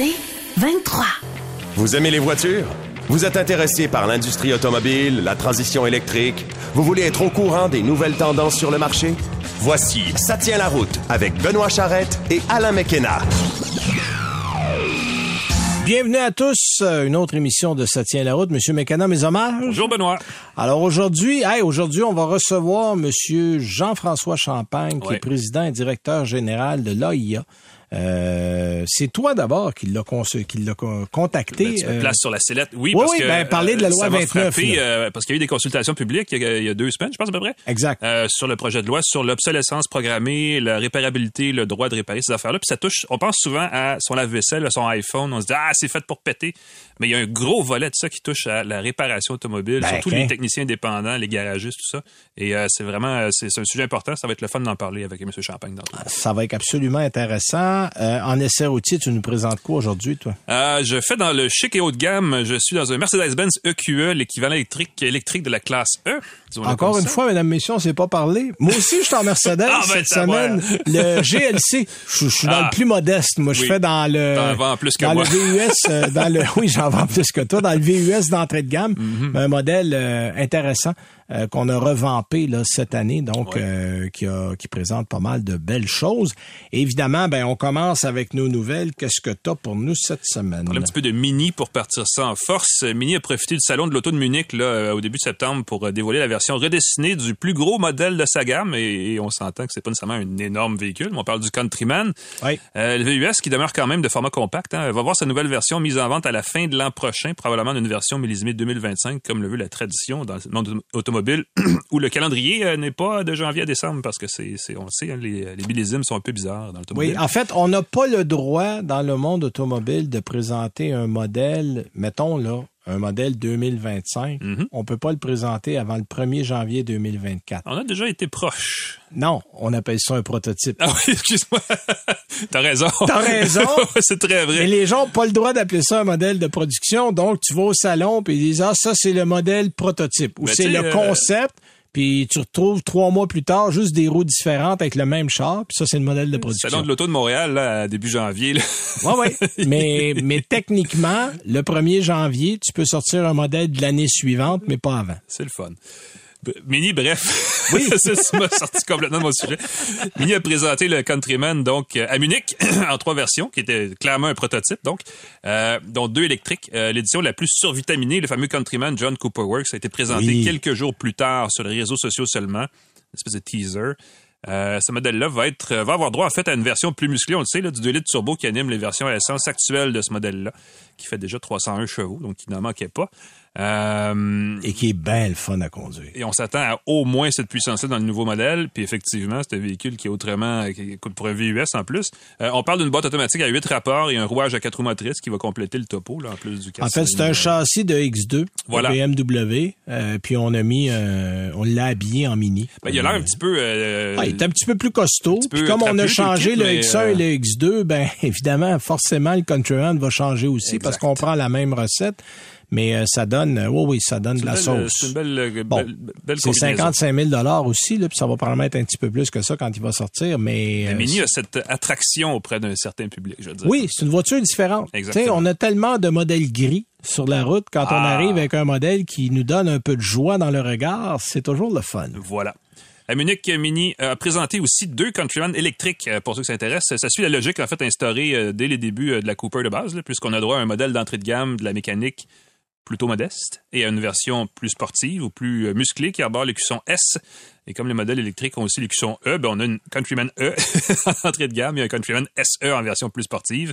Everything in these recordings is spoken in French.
C'est 23. Vous aimez les voitures? Vous êtes intéressé par l'industrie automobile, la transition électrique? Vous voulez être au courant des nouvelles tendances sur le marché? Voici Ça tient la route avec Benoît Charrette et Alain McKenna. Bienvenue à tous, euh, une autre émission de Ça tient la route. Monsieur McKenna, mes hommages. Bonjour Benoît. Alors aujourd'hui, hey, aujourd'hui, on va recevoir Monsieur Jean-François Champagne, qui Ouais. est président et directeur général de l'AIA. Euh, c'est toi d'abord qui l'a contacté. Ben, tu euh, places sur la sellette. Oui, oui, parce oui, que ben, parlez de la euh, loi ça m'a 29, frappé, là. euh, parce qu'il y a eu des consultations publiques il y a, il y a deux semaines, je pense à peu près. Exact. sur le projet de loi sur l'obsolescence programmée, la réparabilité, le droit de réparer ces affaires-là. Puis ça touche, on pense souvent à son lave-vaisselle, à son iPhone. On se dit, ah, c'est fait pour péter. Mais il y a un gros volet de ça qui touche à la réparation automobile, Ben, surtout les techniciens indépendants, les garagistes, tout ça. Et euh, c'est vraiment, c'est c'est un sujet important. Ça va être le fun d'en parler avec M. Champagne dans Ça va être absolument intéressant. Euh, en essai routier, tu nous présentes quoi aujourd'hui, toi? Euh, je fais dans le chic et haut de gamme. Je suis dans un Mercedes-Benz EQE, l'équivalent électrique, électrique de la classe E. Encore une ça. fois, mesdames, messieurs, on s'est pas parlé. Moi aussi, je suis en Mercedes Ah, ben, cette semaine. Le GLC, je, je suis dans Ah. le plus modeste. Moi, je Oui. fais dans le T'en vends plus que dans moi. le VUS, euh, dans le oui, j'en vends plus que toi dans le VUS d'entrée de gamme, Mhm. un modèle euh, intéressant euh, qu'on a revampé là cette année, donc Ouais. euh, qui a qui présente pas mal de belles choses. Évidemment, ben on commence avec nos nouvelles. Qu'est-ce que tu as pour nous cette semaine? Parler un petit peu de Mini pour partir ça en force. Mini a profité du salon de l'auto de Munich là, au début de septembre pour dévoiler la version redessinée du plus gros modèle de sa gamme et, et on s'entend que c'est pas nécessairement un énorme véhicule, mais on parle du Countryman. Oui. Euh, le VUS qui demeure quand même de format compact hein, va voir sa nouvelle version mise en vente à la fin de l'an prochain, probablement d'une version millésimée 2025 comme le veut la tradition dans le monde automobile où le calendrier euh, n'est pas de janvier à décembre parce que c'est c'est- on le sait hein, les, les millésimes sont un peu bizarres dans l'automobile. Oui, en fait, on n'a pas le droit dans le monde automobile de présenter un modèle, mettons là, un modèle 2025. Mhm. On peut pas le présenter avant le 1er janvier 2024. On a déjà été proche. Non, on appelle ça un prototype. Ah oui, excuse-moi. T'as raison. T'as raison. c'est très Mais vrai. les gens n'ont pas le droit d'appeler ça un modèle de production, donc tu vas au salon puis ils disent ah ça c'est le modèle prototype ou Mais c'est le euh, concept. Puis tu retrouves trois mois plus tard juste des roues différentes avec le même char, puis ça c'est le modèle de production. Salon de l'auto de Montréal, là, à début janvier. là. Ouais, ouais. mais, mais techniquement, le 1er janvier, tu peux sortir un modèle de l'année suivante, mais pas avant. C'est le fun. Mini, bref. Oui. ça ça m'a sorti complètement de mon sujet. Mini a présenté le Countryman, donc, euh, à Munich, en trois versions, qui était clairement un prototype, donc, euh, dont deux électriques. Euh, L'édition la plus survitaminée, le fameux Countryman John Cooper Works, a été présenté Oui. quelques jours plus tard sur les réseaux sociaux seulement. Une espèce de teaser. Euh, ce modèle-là va être va avoir droit en fait à une version plus musclée, on le sait, là, du 2 litres turbo qui anime les versions à essence actuelles de ce modèle-là, qui fait déjà 301 chevaux, donc qui n'en manquait pas. Euh, Et qui est bien le fun à conduire. et on s'attend à au moins cette puissance-là dans le nouveau modèle. Puis effectivement, c'est un véhicule qui est autrement, qui coûte pour un VUS en plus. Euh, on parle d'une boîte automatique à 8 rapports et un rouage à 4 roues motrices qui va compléter le topo, là, en plus du En fait, c'est un châssis de X2 Voilà. de BMW, euh, puis on a mis, euh, on l'a habillé en mini. Ben, il a l'air un petit peu... euh, Ah, il est un petit peu plus costaud. Puis comme on a changé le le kit, X1 et le X2, ben évidemment, forcément, le Countryman va changer aussi parce qu'on prend la même recette. Mais euh, ça donne, euh, oui, oui, ça donne de la belle- sauce. C'est une belle, euh, Bon. belle, belle C'est combinaison. 55 000 aussi, là, puis ça va probablement être un petit peu plus que ça quand il va sortir, mais... Le Mini a cette attraction auprès d'un certain public, je veux dire. Oui, c'est une voiture différente. Exactement. Tu sais, on a tellement de modèles gris sur la route. Quand on Ah. arrive avec un modèle qui nous donne un peu de joie dans le regard, c'est toujours le fun. Voilà. La Munich Mini a présenté aussi deux Countryman électriques pour ceux qui s'intéressent. Ça suit la logique en fait instaurée dès les débuts de la Cooper de base, puisqu'on a droit à un modèle d'entrée de gamme de la mécanique plutôt modeste et à une version plus sportive ou plus euh, musclée qui arbore l'écusson S. Et comme les modèles électriques ont aussi l'écusson E, ben on a une Countryman E en entrée de gamme et un Countryman SE en version plus sportive.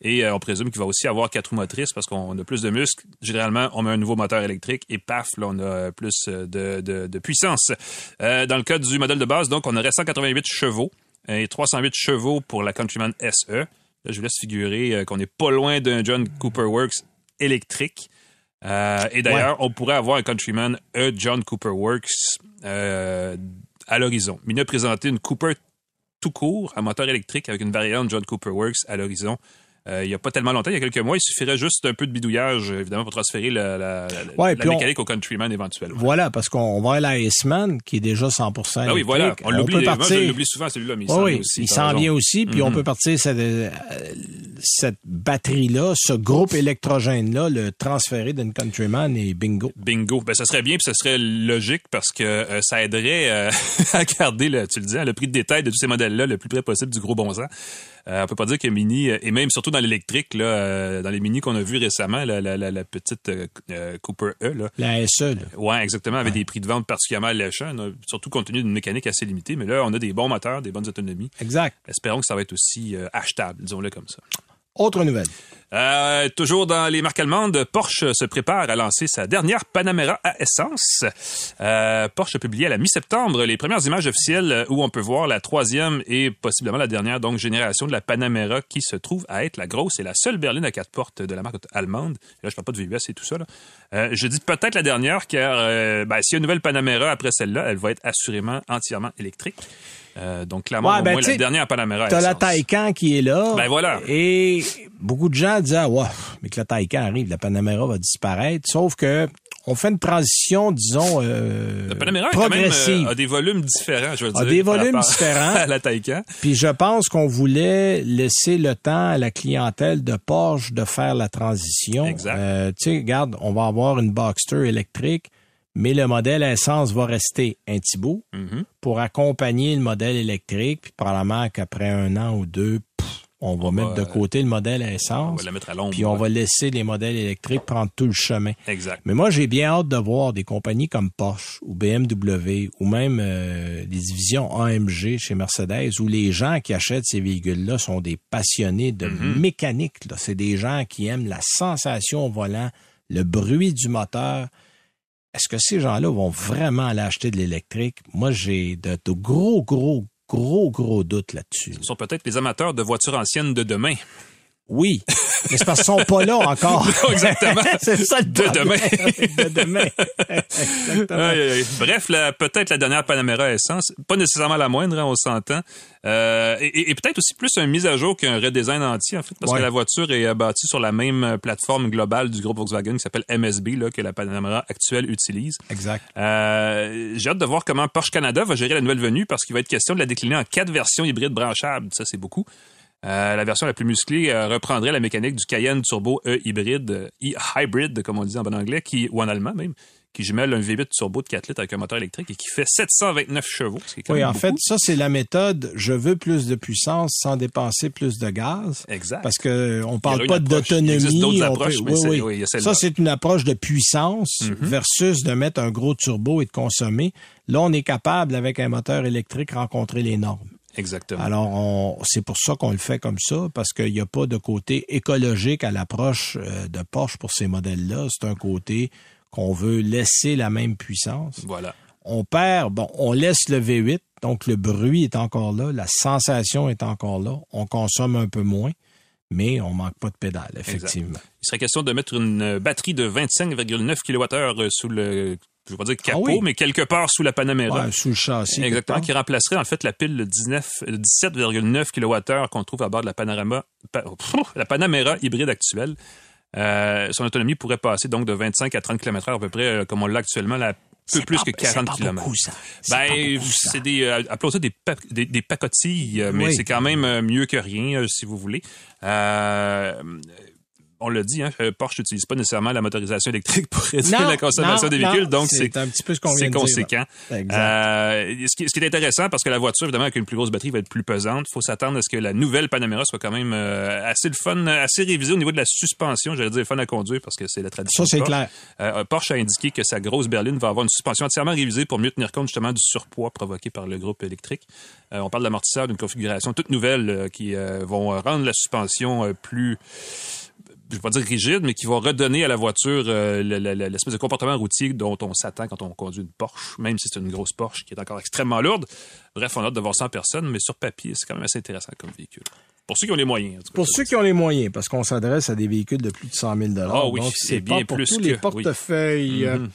Et euh, on présume qu'il va aussi avoir quatre roues motrices parce qu'on a plus de muscles. Généralement, on met un nouveau moteur électrique et paf, là, on a plus euh, de, puissance. Dans le cas du modèle de base, donc, on aurait 188 chevaux et 308 chevaux pour la Countryman SE. Là, je vous laisse figurer qu'on n'est pas loin d'un John Cooper Works électrique. Euh, et d'ailleurs, on pourrait avoir un Countryman, un John Cooper Works euh, à l'horizon. Mini a présenté une Cooper tout court à moteur électrique avec une variante John Cooper Works à l'horizon. Euh, il n'y a pas tellement longtemps, il y a quelques mois, il suffirait juste un peu de bidouillage, évidemment, pour transférer la, la, la, Ouais, la puis on- mécanique au Countryman éventuellement. Voilà, parce qu'on va à la Iceman, qui est déjà 100% Ah oui, voilà. On l'oublie. partir- souvent, celui-là, mais il Oui, s'en oui, vient aussi. il s'en vient aussi, puis on Mhm. peut partir cette, euh, cette batterie-là, ce groupe électrogène-là, le transférer d'une Countryman et bingo. Bingo. Ben, ça serait bien, puis ça serait logique parce que euh, ça aiderait euh, à garder, le, tu le dis, hein, le prix de détail de tous ces modèles-là le plus près possible du gros bon sens. Euh, on peut pas dire que Mini, et même surtout dans l'électrique, là, euh, dans les Mini qu'on a vus récemment, la, la, la, la petite euh, euh, Cooper E, là, La SE, là. Ouais, exactement, avec des prix de vente particulièrement alléchants, surtout compte tenu d'une mécanique assez limitée. Mais là, on a des bons moteurs, des bonnes autonomies. Exact. Espérons que ça va être aussi achetable, disons-le comme ça. Autre nouvelle. Euh, toujours dans les marques allemandes, Porsche se prépare à lancer sa dernière Panamera à essence. Euh, Porsche a publié à la mi-septembre les premières images officielles où on peut voir la troisième et possiblement la dernière donc génération de la Panamera qui se trouve à être la grosse et la seule berline à quatre portes de la marque allemande. Là, je parle pas de VUS et tout ça. Là. Euh, je dis peut-être la dernière car ben, s'il y a une nouvelle Panamera après celle-là, elle va être assurément entièrement électrique. Donc clairement, Ouais, au ben, moins tu sais, la dernière Panamera T'as la. Taycan qui est là. Ben voilà. Et beaucoup de gens disaient, ah, mais que la Taycan arrive, la Panamera va disparaître. Sauf que on fait une transition, disons, euh, La Panamera quand même, progressive. euh, a des volumes différents, je veux A dire. des par volumes différents. À la Taycan. Puis je pense qu'on voulait laisser le temps à la clientèle de Porsche de faire la transition. Exact. Euh, tu sais, regarde, on va avoir une Boxster électrique, mais le modèle essence va rester un petit bout Mhm. pour accompagner le modèle électrique. Puis probablement qu'après un an ou deux, on va On mettre va, de côté le modèle à On essence. va la mettre à l'ombre. Puis on va laisser les modèles électriques prendre tout le chemin. Exact. Mais moi, j'ai bien hâte de voir des compagnies comme Porsche ou BMW ou même euh, les divisions AMG chez Mercedes où les gens qui achètent ces véhicules-là sont des passionnés de mécanique. là. C'est des gens qui aiment la sensation au volant, le bruit du moteur. Est-ce que ces gens-là vont vraiment aller acheter de l'électrique? Moi, j'ai de, de gros, gros, gros, gros doutes là-dessus. Ce sont peut-être les amateurs de voitures anciennes de demain. Oui, mais c'est parce qu'ils sont pas là encore. Non, exactement. c'est ça le De problème. demain. de demain. Exactement. Bref, peut-être la dernière Panamera essence. Pas nécessairement la moindre, hein, on s'entend. Euh, et peut-être aussi plus un mise à jour qu'un redesign entier, en fait, parce Ouais. que la voiture est euh, bâtie sur la même euh, plateforme globale du groupe Volkswagen qui s'appelle MSB, là, que la Panamera actuelle utilise. Exact. Euh, J'ai hâte de voir comment Porsche Canada va gérer la nouvelle venue parce qu'il va être question de la décliner en quatre versions hybrides branchables. Ça, c'est beaucoup. Euh, la version la plus musclée euh, reprendrait la mécanique du Cayenne Turbo E hybride, euh, e-hybrid, comme on dit en bon anglais, qui, ou en allemand même, qui jumelle un V8 turbo de 4 litres avec un moteur électrique et qui fait 729 chevaux. Ce qui est quand Oui, même en beaucoup. fait, ça, c'est la méthode je veux plus de puissance sans dépenser plus de gaz. Exact. Parce que on parle une pas d'autonomie. d'autres approches, peut- mais oui, oui. oui. Ça, c'est une approche de puissance Mhm. versus de mettre un gros turbo et de consommer. Là, on est capable, avec un moteur électrique, rencontrer les normes. Exactement. Alors, c'est pour ça qu'on le fait comme ça, parce qu'il n'y a pas de côté écologique à l'approche euh, de Porsche pour ces modèles-là. C'est un côté qu'on veut laisser la même puissance. voilà. On perd, bon, on laisse le V8, donc le bruit est encore là, la sensation est encore là, on consomme un peu moins, mais on manque pas de pédale, effectivement. Il serait question de mettre une euh, batterie de 25,9 kWh sous le, je vais pas dire capot, Ah oui. mais quelque part sous la Panamera. Ouais, sous le châssis. Exactement, qui remplacerait en fait la pile de 19, euh, 17,9 kWh qu'on trouve à bord de la Panorama, pa- pff, la Panamera hybride actuelle. Euh, son autonomie pourrait passer donc de 25 à 30 km/h à peu près, euh, comme on l'a actuellement, là, peu plus pas- que 40 c'est pas km. beaucoup, ça. Ben, c'est des, euh, appelons ça des, pa- des, des pacotilles, euh, mais Oui. c'est quand même mieux que rien, si vous voulez. Euh, on l'a dit, hein, euh, Porsche n'utilise pas nécessairement la motorisation électrique pour réduire Non, la consommation non, des véhicules, non, donc c'est un petit peu ce qu'on c'est vient de dire, conséquent. Euh, ce, qui, ce qui est intéressant, parce que la voiture, évidemment, avec une plus grosse batterie, va être plus pesante. Il faut s'attendre à ce que la nouvelle Panamera soit quand même euh, assez le fun, assez révisée au niveau de la suspension. J'allais dire fun à conduire parce que c'est la tradition. Ça, c'est clair. Euh, Porsche a indiqué que sa grosse berline va avoir une suspension entièrement révisée pour mieux tenir compte justement du surpoids provoqué par le groupe électrique. On parle d'amortisseurs d'une configuration toute nouvelle qui vont rendre la suspension plus je vais pas dire rigide, mais qui va redonner à la voiture euh, le- le- le- l'espèce de comportement routier dont on s'attend quand on conduit une Porsche, même si c'est une grosse Porsche qui est encore extrêmement lourde. Bref, on a hâte de voir ça en personne, mais sur papier, c'est quand même assez intéressant comme véhicule. Pour ceux qui ont les moyens. pour ceux qui ont les moyens, parce qu'on s'adresse à des véhicules de plus de 100 000 Ah oui, c'est pas bien pour plus tous que- les oui. portefeuilles. Euh, Mhm.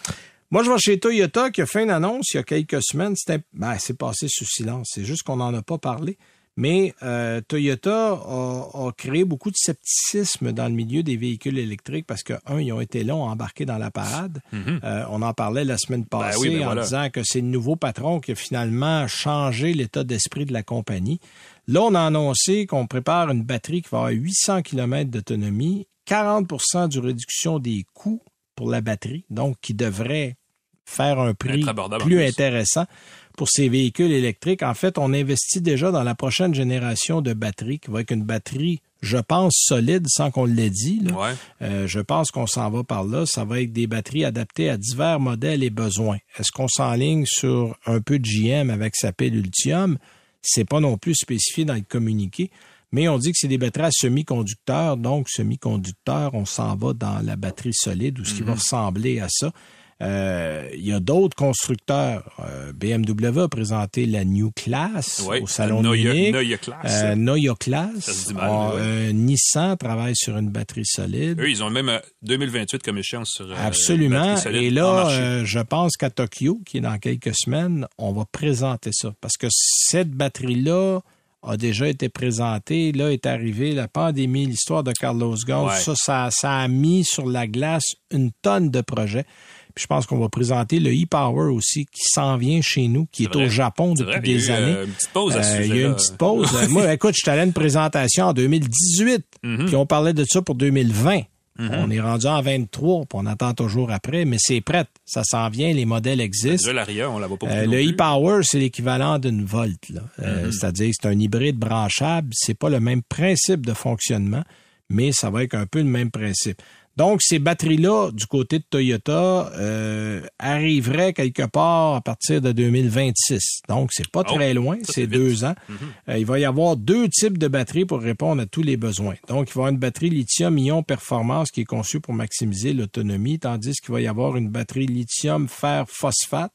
Moi, je vais chez Toyota qui a fait une annonce il y a quelques semaines. C'était, ben, c'est passé sous silence. C'est juste qu'on n'en a pas parlé. Mais euh, Toyota a, a créé beaucoup de scepticisme dans le milieu des véhicules électriques parce que, un, ils ont été longs à embarquer dans la parade. Euh, on en parlait la semaine passée Mhm. oui, ben en voilà. disant que c'est le nouveau patron qui a finalement changé l'état d'esprit de la compagnie. Là, on a annoncé qu'on prépare une batterie qui va avoir 800 km d'autonomie, 40% de réduction des coûts pour la batterie, donc qui devrait faire un prix plus plus. intéressant pour ces véhicules électriques. En fait, on investit déjà dans la prochaine génération de batteries qui va être une batterie, je pense, solide, sans qu'on l'ait dit. là. Ouais. Euh, je pense qu'on s'en va par là. Ça va être des batteries adaptées à divers modèles et besoins. Est-ce qu'on s'enligne sur un peu de JM avec sa pile Ultium? C'est pas non plus spécifié dans le communiqué. Mais on dit que c'est des batteries à semi-conducteurs. Donc, semi-conducteurs, on s'en va dans la batterie solide ou ce qui va ressembler à ça. Euh, il y a d'autres constructeurs. Euh, BMW a présenté la New Class au salon de Munich. Neue Class. Euh, Class. Ça se dit mal, Ah, euh, Nissan travaille sur une batterie solide. Eux, ils ont même euh, 2028 comme échéance sur. Absolument. batterie solide Et là, je pense qu'à Tokyo, qui est dans quelques semaines, on va présenter ça. Parce que cette batterie-là a déjà été présentée. Là est arrivée la pandémie, l'histoire de Carlos Ghosn. Ouais. Ça, ça, ça a mis sur la glace une tonne de projets. Puis je pense qu'on va présenter le e-Power aussi, qui s'en vient chez nous, qui est, au Japon depuis vrai, il y a des eu, années. euh, une petite pause à ce Euh, Il y a une petite pause. Moi, écoute, je allé à une présentation en 2018, Mhm. puis on parlait de ça pour 2020. On est rendu en 23, puis on attend toujours après, mais c'est prêt. Ça s'en vient, les modèles existent. L'Aria, on la voit pas Euh, le e-Power, c'est l'équivalent d'une Volt. Euh, C'est-à-dire que c'est un hybride branchable. C'est pas le même principe de fonctionnement, mais ça va être un peu le même principe. Donc, ces batteries-là, du côté de Toyota, euh, arriveraient quelque part à partir de 2026. Donc, c'est pas Oh, très loin, c'est deux ans. Euh, il va y avoir deux types de batteries pour répondre à tous les besoins. Donc, il va y avoir une batterie lithium-ion performance qui est conçue pour maximiser l'autonomie, tandis qu'il va y avoir une batterie lithium fer phosphate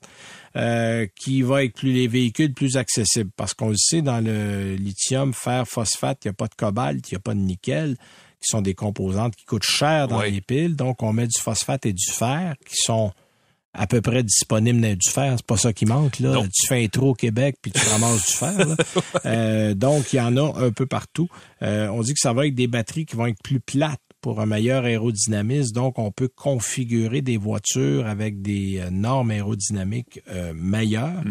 euh, qui va être plus les véhicules plus accessibles. Parce qu'on le sait, dans le lithium fer phosphate, il n'y a pas de cobalt, il n'y a pas de nickel, qui sont des composantes qui coûtent cher dans les piles. Donc, on met du phosphate et du fer qui sont à peu près disponibles dans du fer. C'est pas ça qui manque, là. Non. Tu fais un trou au Québec puis tu ramasses du fer, là. Euh, donc, il y en a un peu partout. Euh, on dit que ça va être des batteries qui vont être plus plates pour un meilleur aérodynamisme. Donc, on peut configurer des voitures avec des euh, normes aérodynamiques euh, meilleures.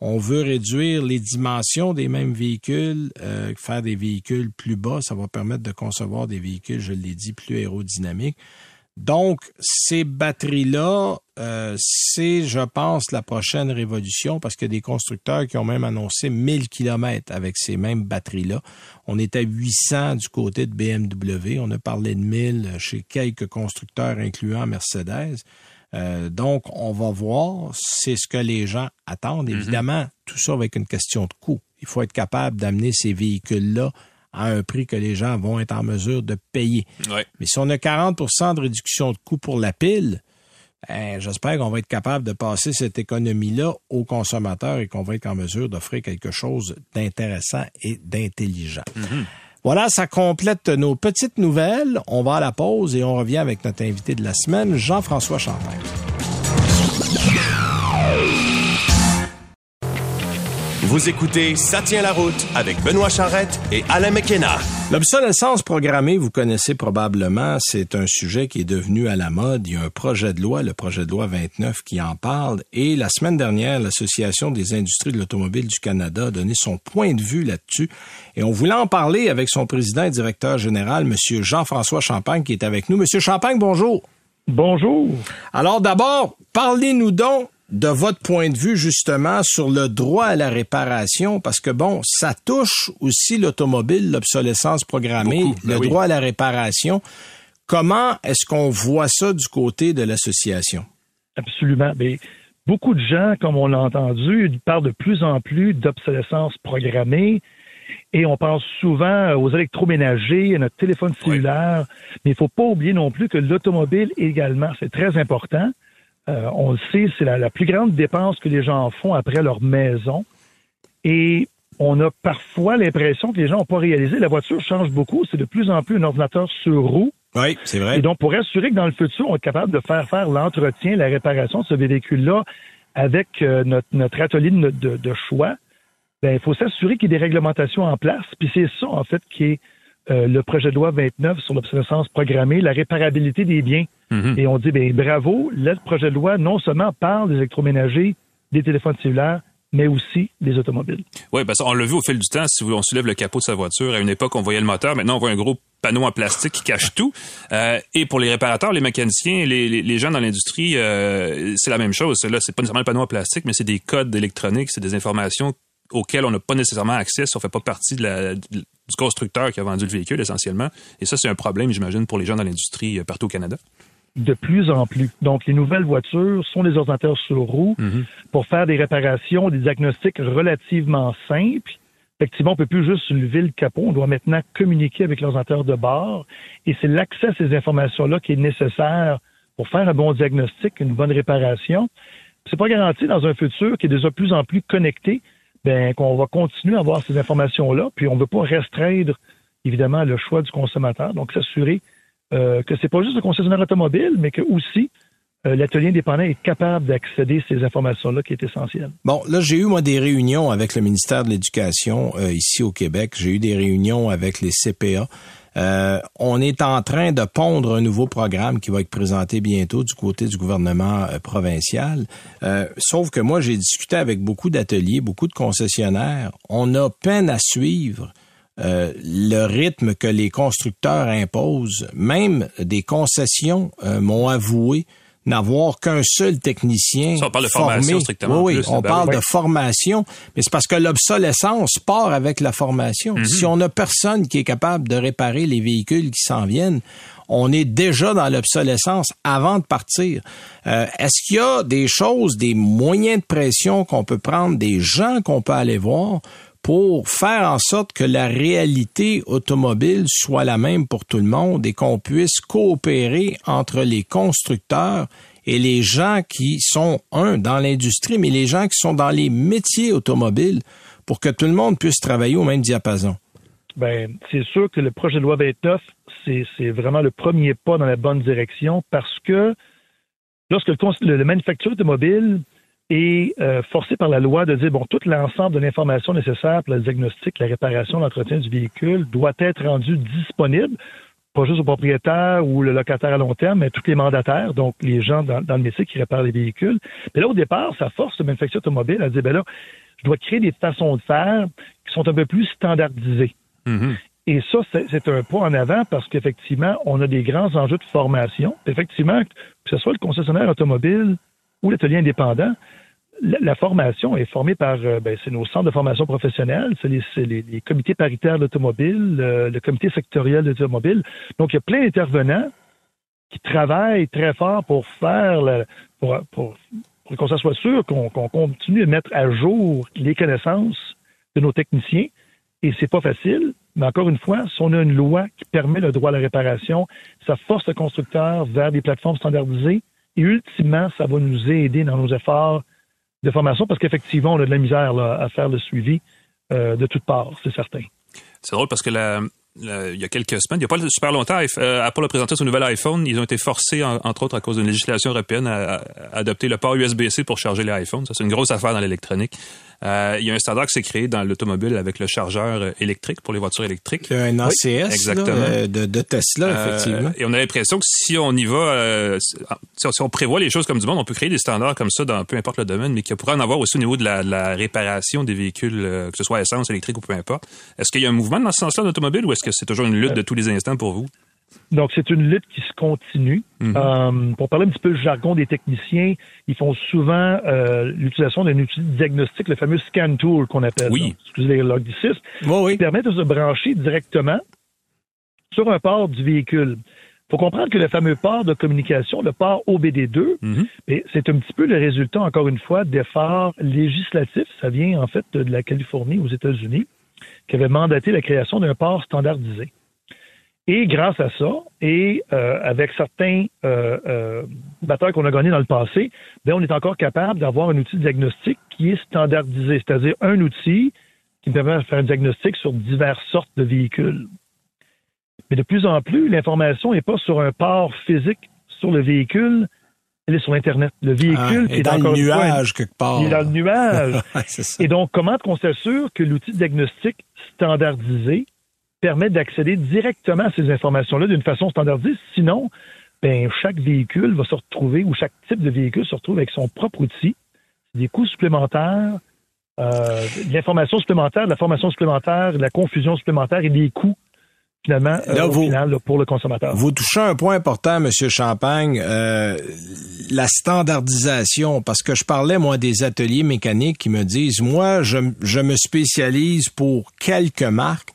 On veut réduire les dimensions des mêmes véhicules, euh, faire des véhicules plus bas. Ça va permettre de concevoir des véhicules, je l'ai dit, plus aérodynamiques. Donc, ces batteries-là, euh, c'est, je pense, la prochaine révolution parce qu'il y a des constructeurs qui ont même annoncé 1000 km avec ces mêmes batteries-là. On est à 800 du côté de BMW. On a parlé de 1000 chez quelques constructeurs, incluant Mercedes. Euh, donc, on va voir. C'est ce que les gens attendent. Évidemment, tout ça avec une question de coût. Il faut être capable d'amener ces véhicules-là à un prix que les gens vont être en mesure de payer. Ouais. Mais si on a 40% de réduction de coût pour la pile, ben, j'espère qu'on va être capable de passer cette économie-là aux consommateurs et qu'on va être en mesure d'offrir quelque chose d'intéressant et d'intelligent. Voilà, ça complète nos petites nouvelles. On va à la pause et on revient avec notre invité de la semaine, Jean-François Champagne. Vous écoutez Ça tient la route avec Benoît Charrette et Alain McKenna. L'obsolescence programmée, vous connaissez probablement, c'est un sujet qui est devenu à la mode. Il y a un projet de loi, le projet de loi 29, qui en parle. Et la semaine dernière, l'Association des industries de l'automobile du Canada a donné son point de vue là-dessus. Et on voulait en parler avec son président et directeur général, M. Jean-François Champagne, qui est avec nous. Monsieur Champagne, bonjour. Bonjour. Alors d'abord, parlez-nous donc de votre point de vue justement sur le droit à la réparation, parce que bon, ça touche aussi l'automobile, l'obsolescence programmée, Beaucoup, ben le oui. droit à la réparation. Comment est-ce qu'on voit ça du côté de l'association? Absolument. Mais beaucoup de gens, comme on l'a entendu, parlent de plus en plus d'obsolescence programmée. Et on pense souvent aux électroménagers, à notre téléphone cellulaire. Mais il ne faut pas oublier non plus que l'automobile également, c'est très important. Euh, on le sait, c'est la, la plus grande dépense que les gens font après leur maison. Et on a parfois l'impression que les gens n'ont pas réalisé. La voiture change beaucoup. C'est de plus en plus un ordinateur sur roue. Oui, c'est vrai. Et donc, pour assurer que dans le futur, on est capable de faire faire l'entretien, la réparation de ce véhicule-là avec euh, notre, notre, atelier de, de, choix, ben, il faut s'assurer qu'il y ait des réglementations en place. Puis c'est ça, en fait, qui est euh, le projet de loi 29 sur l'obsolescence programmée, la réparabilité des biens. Mm-hmm. Et on dit, ben bravo, le projet de loi non seulement parle des électroménagers, des téléphones cellulaires, mais aussi des automobiles. Oui, parce qu'on l'a vu au fil du temps, si on soulève le capot de sa voiture, à une époque, on voyait le moteur, maintenant, on voit un gros panneau en plastique qui cache tout. Euh, et pour les réparateurs, les mécaniciens, les, les, gens dans l'industrie, euh, c'est la même chose. Là, c'est pas nécessairement le panneau en plastique, mais c'est des codes électroniques, c'est des informations auxquelles on n'a pas nécessairement accès si on fait pas partie de la, du constructeur qui a vendu le véhicule, essentiellement. Et ça, c'est un problème, j'imagine, pour les gens dans l'industrie euh, partout au Canada de plus en plus. Donc, les nouvelles voitures sont des ordinateurs sur roue mhm. pour faire des réparations, des diagnostics relativement simples. Effectivement, on peut plus juste lever le capot, on doit maintenant communiquer avec l'ordinateur de bord. Et c'est l'accès à ces informations-là qui est nécessaire pour faire un bon diagnostic, une bonne réparation. C'est pas garanti dans un futur qui est déjà de plus en plus connecté, ben, qu'on va continuer à avoir ces informations-là, puis on ne veut pas restreindre, évidemment, le choix du consommateur. Donc, s'assurer euh, que c'est pas juste le concessionnaire automobile, mais que aussi euh, l'atelier indépendant est capable d'accéder à ces informations-là qui est essentiel. Bon, là, j'ai eu, moi, des réunions avec le ministère de l'Éducation euh, ici au Québec. J'ai eu des réunions avec les CPA. on est en train de pondre un nouveau programme qui va être présenté bientôt du côté du gouvernement provincial. sauf que moi, j'ai discuté avec beaucoup d'ateliers, beaucoup de concessionnaires. On a peine à suivre euh, le rythme que les constructeurs imposent. Même des concessions euh, m'ont avoué n'avoir qu'un seul technicien. on parle de formation strictement. Oui, on ben parle de formation, mais c'est parce que l'obsolescence part avec la formation. Mhm. Si on n'a personne qui est capable de réparer les véhicules qui s'en viennent, on est déjà dans l'obsolescence avant de partir. Euh, est-ce qu'il y a des choses, des moyens de pression qu'on peut prendre, des gens qu'on peut aller voir pour faire en sorte que la réalité automobile soit la même pour tout le monde et qu'on puisse coopérer entre les constructeurs et les gens qui sont, un, dans l'industrie, mais les gens qui sont dans les métiers automobiles pour que tout le monde puisse travailler au même diapason? Ben, c'est sûr que le projet de loi 29, c'est vraiment le premier pas dans la bonne direction parce que lorsque le, le automobile et euh, forcé par la loi de dire, bon, tout l'ensemble de l'information nécessaire pour le diagnostic, la réparation, l'entretien du véhicule doit être rendu disponible, pas juste au propriétaire ou le locataire à long terme, mais tous les mandataires, donc les gens dans, le métier qui réparent les véhicules. Mais là, au départ, ça force le manufacturier automobile à dire, ben là, je dois créer des façons de faire qui sont un peu plus standardisées. Mm-hmm. Et ça, c'est un pas en avant parce qu'effectivement, on a des grands enjeux de formation. Effectivement, que ce soit le concessionnaire automobile ou l'atelier indépendant, la, formation est formée par euh, ben, c'est nos centres de formation professionnelle, c'est les, comités paritaires d'automobile, le comité sectoriel d'automobile. Donc, il y a plein d'intervenants qui travaillent très fort pour faire pour, pour, qu'on soit sûr qu'on continue de mettre à jour les connaissances de nos techniciens. Et c'est pas facile, mais encore une fois, si on a une loi qui permet le droit à la réparation, ça force le constructeur vers des plateformes standardisées et ultimement, ça va nous aider dans nos efforts de formation parce qu'effectivement, on a de la misère à faire le suivi euh, de toutes parts, c'est certain. C'est drôle parce que il y a quelques semaines, il n'y a pas super longtemps, euh, Apple a présenté son nouvel iPhone. Ils ont été forcés, entre autres à cause d'une législation européenne, à adopter le port USB-C pour charger les iPhones. Ça, c'est une grosse affaire dans l'électronique. Euh, il y a un standard qui s'est créé dans l'automobile avec le chargeur euh, électrique pour les voitures électriques. Un ACS exactement. Euh, de, Tesla, effectivement. Et on a l'impression que si on y va, si, on, prévoit les choses comme du monde, on peut créer des standards comme ça dans peu importe le domaine, mais qu'il pourrait en avoir aussi au niveau de la, réparation des véhicules, que ce soit essence, électrique ou peu importe. Est-ce qu'il y a un mouvement dans ce sens-là d'automobile ou est-ce que c'est toujours une lutte de tous les instants pour vous? Donc, c'est une lutte qui se continue. Mhm. Euh, pour parler un petit peu le jargon des techniciens, ils font souvent euh, l'utilisation d'un outil de diagnostic, le fameux scan tool qu'on appelle. Oui. excusez l'anglicisme. Oui, qui permet de se brancher directement sur un port du véhicule. Il faut comprendre que le fameux port de communication, le port OBD2, mhm. c'est un petit peu le résultat, encore une fois, d'efforts législatifs. Ça vient en fait de la Californie aux États-Unis, qui avait mandaté la création d'un port standardisé. Et grâce à ça, et euh, avec certains euh, euh, batteurs qu'on a gagnés dans le passé, ben, on est encore capable d'avoir un outil de diagnostic qui est standardisé, c'est-à-dire un outil qui me permet de faire un diagnostic sur diverses sortes de véhicules. Mais de plus en plus, l'information n'est pas sur un port physique sur le véhicule, elle est sur Internet. Le véhicule ah, est dans le nuage quelque part. Il est dans le nuage. Et donc, comment qu'on s'assure que l'outil de diagnostic standardisé permet d'accéder directement à ces informations-là d'une façon standardisée? Sinon, ben, chaque véhicule va se retrouver, ou chaque type de véhicule se retrouve avec son propre outil, des coûts supplémentaires, euh, de l'information supplémentaire, de la formation supplémentaire, de la confusion supplémentaire et des coûts finalement euh, au final, pour le consommateur. Vous touchez un point important, Monsieur Champagne, euh, la standardisation, parce que je parlais moi des ateliers mécaniques qui me disent, moi je, je me spécialise pour quelques marques,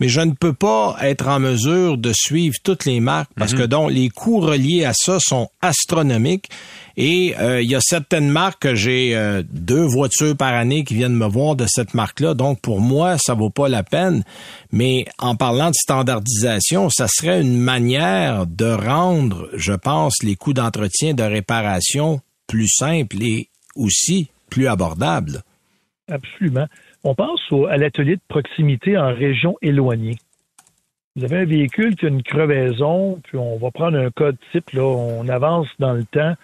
mais je ne peux pas être en mesure de suivre toutes les marques parce que mhm. donc les coûts reliés à ça sont astronomiques. Et euh, il y a certaines marques que j'ai euh, deux voitures par année qui viennent me voir de cette marque-là. Donc pour moi, ça vaut pas la peine. Mais en parlant de standardisation, ça serait une manière de rendre, je pense, les coûts d'entretien, de réparation plus simples et aussi plus abordables. Absolument. On pense à l'atelier de proximité en région éloignée. Vous avez un véhicule qui a une crevaison, puis on va prendre un code type, là, on avance dans le temps,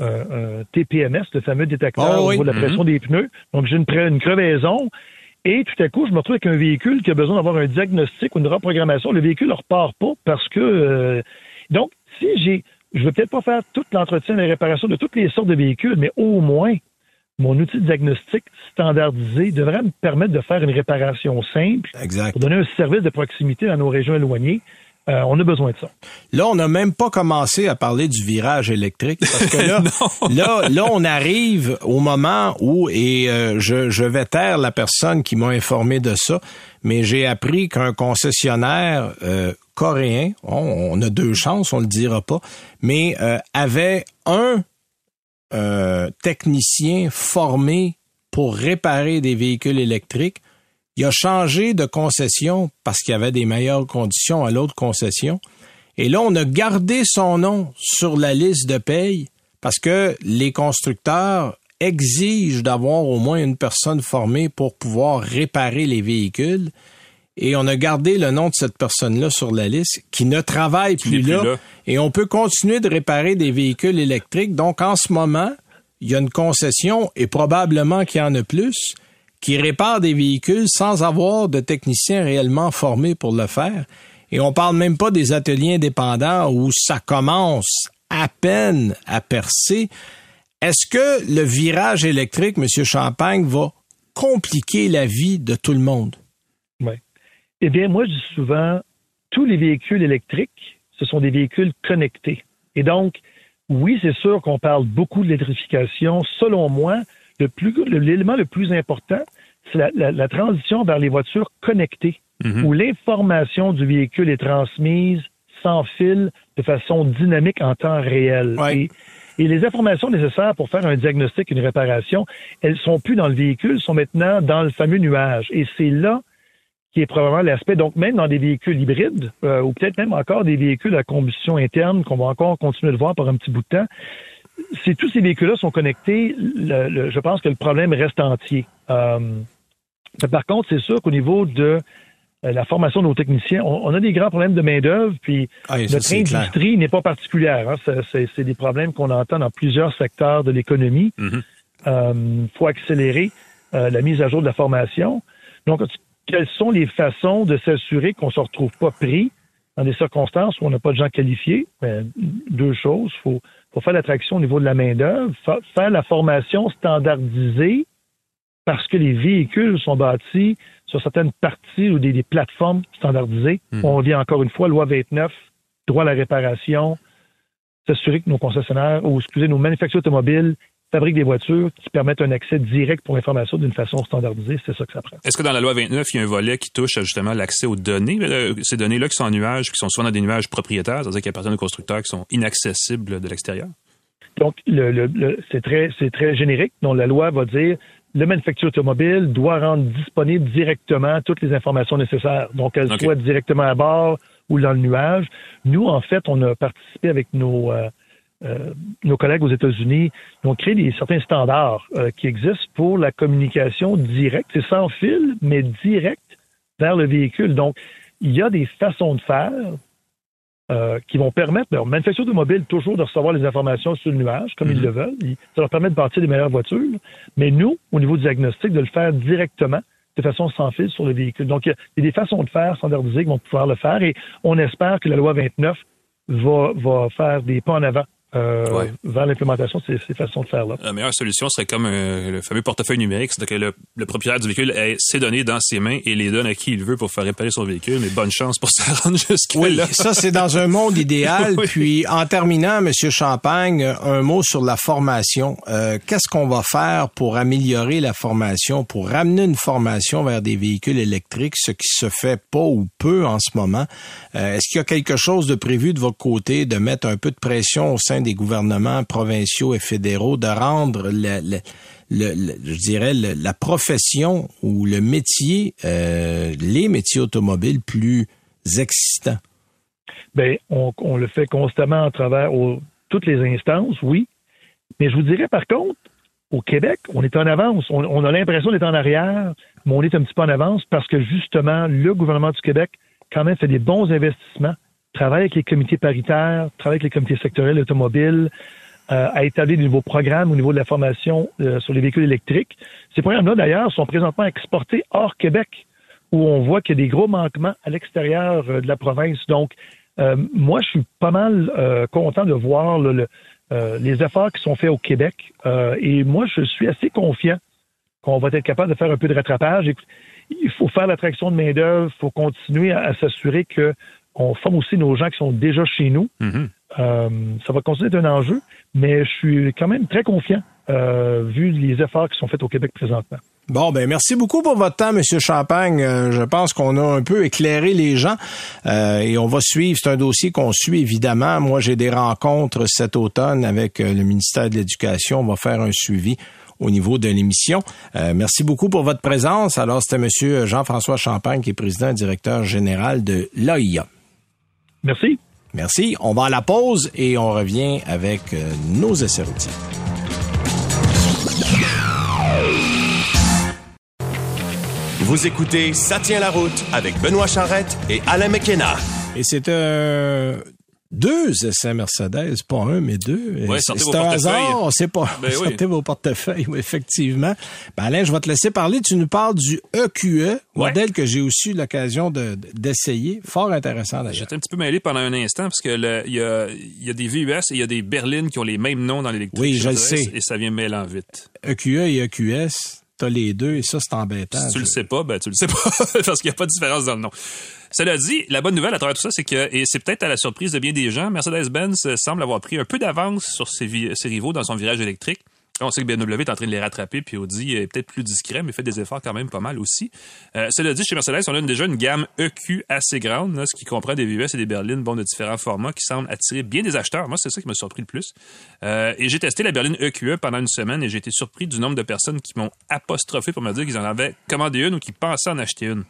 un TPMS, le fameux détecteur oh de la pression mm-hmm. des pneus. Donc, j'ai une, une, crevaison, et tout à coup, je me retrouve avec un véhicule qui a besoin d'avoir un diagnostic ou une reprogrammation. Le véhicule ne repart pas parce que... Euh, donc, si j'ai... Je ne vais peut-être pas faire tout l'entretien et la réparation de toutes les sortes de véhicules, mais au moins mon outil de diagnostic standardisé devrait me permettre de faire une réparation simple pour donner un service de proximité à nos régions éloignées. Euh, on a besoin de ça. Là, on n'a même pas commencé à parler du virage électrique parce que là, là, là, on arrive au moment où et euh, je, je vais taire la personne qui m'a informé de ça, mais j'ai appris qu'un concessionnaire euh, coréen, on, a deux chances, on le dira pas, mais avait un euh, technicien formé pour réparer des véhicules électriques. Il a changé de concession parce qu'il y avait des meilleures conditions à l'autre concession. Et là, on a gardé son nom sur la liste de paye parce que les constructeurs exigent d'avoir au moins une personne formée pour pouvoir réparer les véhicules et on a gardé le nom de cette personne-là sur la liste qui ne travaille plus, là, Et on peut continuer de réparer des véhicules électriques. Donc, en ce moment, il y a une concession et probablement qu'il y en a plus qui répare des véhicules sans avoir de techniciens réellement formés pour le faire. Et on parle même pas des ateliers indépendants où ça commence à peine à percer. Est-ce que le virage électrique, M. Champagne, va compliquer la vie de tout le monde? Eh bien, moi, je dis souvent, tous les véhicules électriques, ce sont des véhicules connectés. Et donc, oui, c'est sûr qu'on parle beaucoup de l'électrification. Selon moi, le plus, l'élément le plus important, c'est la, transition vers les voitures connectées, mhm. où l'information du véhicule est transmise sans fil, de façon dynamique en temps réel. Et, et, les informations nécessaires pour faire un diagnostic, une réparation, elles sont plus dans le véhicule, sont maintenant dans le fameux nuage. Et c'est là qui est probablement l'aspect. Donc, même dans des véhicules hybrides, euh, ou peut-être même encore des véhicules à combustion interne, qu'on va encore continuer de voir par un petit bout de temps, si tous ces véhicules-là sont connectés, je pense que le problème reste entier. Euh, par contre, c'est sûr qu'au niveau de euh, la formation de nos techniciens, on, a des grands problèmes de main-d'œuvre, puis ah, notre industrie n'est pas particulière. Hein. C'est des problèmes qu'on entend dans plusieurs secteurs de l'économie. Il mm-hmm. faut accélérer la mise à jour de la formation. Donc, quelles sont les façons de s'assurer qu'on ne se retrouve pas pris dans des circonstances où on n'a pas de gens qualifiés? Ben, deux choses. Il faut, faire l'attraction au niveau de la main-d'œuvre, faire la formation standardisée parce que les véhicules sont bâtis sur certaines parties ou des, plateformes standardisées. Hmm. On revient encore une fois, loi 29, droit à la réparation, s'assurer que nos concessionnaires, ou excusez, nos manufactures automobiles fabrique des voitures qui permettent un accès direct pour l'information d'une façon standardisée. C'est ça que ça prend. Est-ce que dans la loi 29, il y a un volet qui touche justement l'accès aux données, euh, ces données-là qui sont en nuages, qui sont souvent dans des nuages propriétaires, c'est-à-dire qui appartiennent aux constructeurs qui sont inaccessibles de l'extérieur? Donc, c'est très, très générique. Donc, la loi va dire le manufacture automobile doit rendre disponible directement toutes les informations nécessaires. Donc, qu'elles soient directement à bord ou dans le nuage. Nous, en fait, on a participé avec nos, euh, euh, nos collègues aux États-Unis ont créé des, certains standards euh, qui existent pour la communication directe. C'est sans fil, mais direct vers le véhicule. Donc, il y a des façons de faire euh, qui vont permettre, ben, manufacturiers automobiles, toujours de recevoir les informations sur le nuage, comme ils Mhm. le veulent. Ça leur permet de bâtir des meilleures voitures. Mais nous, au niveau du diagnostic, de le faire directement, de façon sans fil sur le véhicule. Donc, il y a- il y a des façons de faire standardisées qui vont pouvoir le faire et on espère que la loi 29 va, va faire des pas en avant euh, Ouais. vers l'implémentation de ces, ces façons de faire-là. La meilleure solution serait comme euh, le fameux portefeuille numérique, c'est-à-dire que le, le propriétaire du véhicule ait ses données dans ses mains et les donne à qui il veut pour faire réparer son véhicule. Mais bonne chance pour se rendre jusqu'à Oui, là. ça c'est dans un monde idéal. Oui. Puis en terminant, Monsieur Champagne, un mot sur la formation. Euh, Qu'est-ce qu'on va faire pour améliorer la formation, pour ramener une formation vers des véhicules électriques, ce qui se fait pas ou peu en ce moment? Euh, Est-ce qu'il y a quelque chose de prévu de votre côté de mettre un peu de pression au sein des gouvernements provinciaux et fédéraux, de rendre le, je dirais la profession ou le métier, euh, les métiers automobiles plus excitants? Ben, on, le fait constamment à travers toutes les instances, oui. Mais je vous dirais par contre, au Québec, on est en avance. On a l'impression d'être en arrière, mais on est un petit peu en avance parce que justement, le gouvernement du Québec quand même fait des bons investissements, travaille avec les comités paritaires, travaille avec les comités sectoriels automobiles, euh, a établi de nouveaux programmes au niveau de la formation euh, sur les véhicules électriques. Ces programmes-là, d'ailleurs, sont présentement exportés hors Québec, où on voit qu'il y a des gros manquements à l'extérieur euh, de la province. Donc, euh, moi, je suis pas mal euh, content de voir là, le- les efforts qui sont faits au Québec. Et moi, je suis assez confiant qu'on va être capable de faire un peu de rattrapage. Écoute, il faut faire l'attraction de main-d'œuvre, il faut continuer à, à s'assurer que on forme aussi nos gens qui sont déjà chez nous. Mhm. Euh, ça va continuer d'être un enjeu, mais je suis quand même très confiant euh, vu les efforts qui sont faits au Québec présentement. Bon, ben merci beaucoup pour votre temps, Monsieur Champagne. Euh, je pense qu'on a un peu éclairé les gens euh, et on va suivre. C'est un dossier qu'on suit évidemment. Moi, j'ai des rencontres cet automne avec le ministère de l'Éducation. On va faire un suivi au niveau de l'émission. Euh, merci beaucoup pour votre présence. Alors, c'était Monsieur Jean-François Champagne qui est président et directeur général de l'AIA. Merci. Merci. On va à la pause et on revient avec euh, nos essais routiers. Vous écoutez Ça tient la route avec Benoît Charrette et Alain McKenna. Et c'est euh, deux essais Mercedes, pas un, mais deux. Ouais, c'est c'est un hasard, on sait pas. Ben oui. sortez vos portefeuilles, oui, effectivement. Ben Alain, je vais te laisser parler. Tu nous parles du EQE, modèle que j'ai aussi eu l'occasion de- d'essayer. Fort intéressant d'ailleurs. J'étais un petit peu mêlé pendant un instant parce que il y a, il y a des VUS et il y a des berlines qui ont les mêmes noms dans l'électrique. Oui, je le sais. Et ça vient mêlant vite. EQE et EQS, t'as les deux et ça, c'est embêtant. Si tu le sais pas, ben tu le sais pas parce qu'il n'y a pas de différence dans le nom. Cela dit, la bonne nouvelle à travers tout ça, c'est que, et c'est peut-être à la surprise de bien des gens, Mercedes-Benz semble avoir pris un peu d'avance sur ses rivaux dans son virage électrique. On sait que BMW est en train de les rattraper, puis Audi est peut-être plus discret, mais fait des efforts quand même pas mal aussi. Euh, cela dit, chez Mercedes, on a déjà une gamme EQ assez grande, ce qui comprend des VUS et des berlines bon, de différents formats qui semblent attirer bien des acheteurs. Moi, c'est ça qui m'a surpris le plus. Euh, et j'ai testé la berline EQE pendant une semaine et j'ai été surpris du nombre de personnes qui m'ont apostrophé pour me dire qu'ils en avaient commandé une ou qui pensaient en acheter une.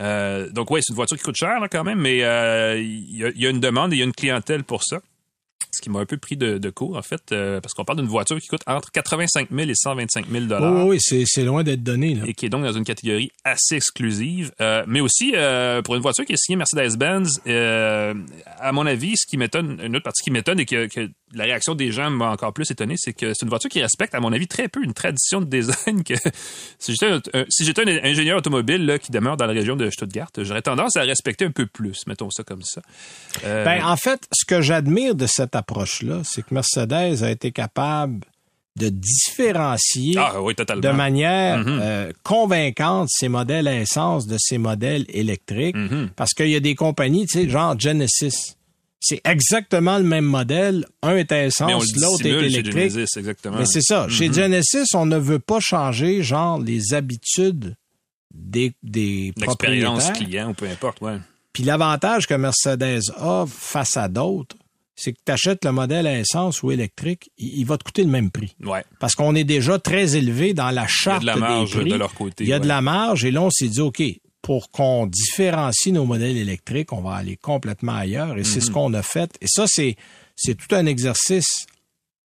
Euh, donc oui, c'est une voiture qui coûte cher quand même, mais il y a une demande et il y a une clientèle pour ça. Ce qui m'a un peu pris de, de court, en fait, euh, parce qu'on parle d'une voiture qui coûte entre 85 000 et 125 000 Oui, oui, oui, c'est c'est loin d'être donné. Là. et qui est donc dans une catégorie assez exclusive. Euh, mais aussi, euh, pour une voiture qui est signée Mercedes-Benz, euh, à mon avis, ce qui m'étonne, une autre partie qui m'étonne et que, que la réaction des gens m'a encore plus étonné, c'est que c'est une voiture qui respecte, à mon avis, très peu une tradition de design que si j'étais un, un- si j'étais un ingénieur automobile là, qui demeure dans la région de Stuttgart, j'aurais tendance à respecter un peu plus, mettons ça comme ça. Euh, Ben, en fait, ce que j'admire de cette approche-là, c'est que Mercedes a été capable de différencier ah oui, de manière Mhm. euh, convaincante ces modèles à essence de ces modèles électriques. Mhm. Parce qu'il y a des compagnies, tu sais, genre Genesis. C'est exactement le même modèle. Un est à essence, l'autre est dissimule chez électrique. Genesis, exactement. Mais c'est ça. Chez Mhm. Genesis, on ne veut pas changer, genre, les habitudes des, des L'expérience propriétaires. client ou peu importe, ouais. Puis l'avantage que Mercedes a face à d'autres, c'est que tu achètes le modèle à essence ou électrique, il, va te coûter le même prix. Ouais. Parce qu'on est déjà très élevé dans la Il y a charte de la des marge prix. de leur côté. Il y a de la marge et là, on s'est dit, OK, pour qu'on différencie nos modèles électriques, on va aller complètement ailleurs. Et c'est ce qu'on a fait. Et ça, c'est, c'est tout un exercice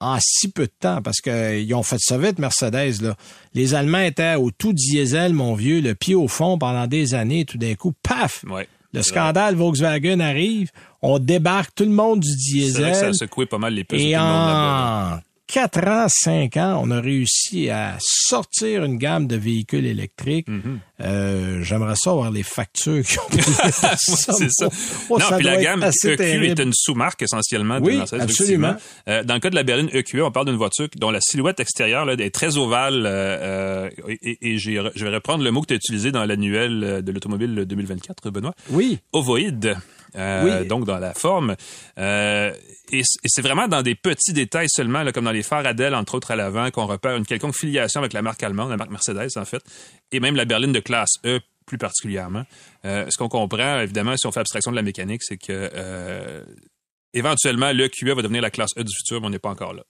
en si peu de temps parce qu'ils ont fait ça vite, Mercedes. Là. Les Allemands étaient au tout diesel, mon vieux, le pied au fond pendant des années. Tout d'un coup, paf! Ouais. Le scandale Volkswagen arrive. On débarque tout le monde du C'est vrai que ça a diesel. secoué pas mal les puces de tout le monde en 4 ans, 5 ans, on a réussi à sortir une gamme de véhicules électriques. Mm-hmm. Euh, J'aimerais ça avoir les factures qui ont ça. c'est ça. Oh, non, ça puis la gamme EQ terrible. est une sous-marque essentiellement de Oui, Mercedes, absolument. Euh, dans le cas de la berline EQE, on parle d'une voiture dont la silhouette extérieure là, est très ovale euh, et, et je vais reprendre le mot que tu as utilisé dans l'annuel de l'automobile 2024, Benoît. Oui. Ovoïde. Euh, Oui. donc dans la forme. Euh, et c'est vraiment dans des petits détails seulement, là, comme dans les phares Adèle, entre autres à l'avant, qu'on repère une quelconque filiation avec la marque allemande, la marque Mercedes en fait, et même la berline de classe E plus particulièrement. Euh, ce qu'on comprend, évidemment, si on fait abstraction de la mécanique, c'est que éventuellement, le QE va devenir la classe E du futur, mais on n'est pas encore là.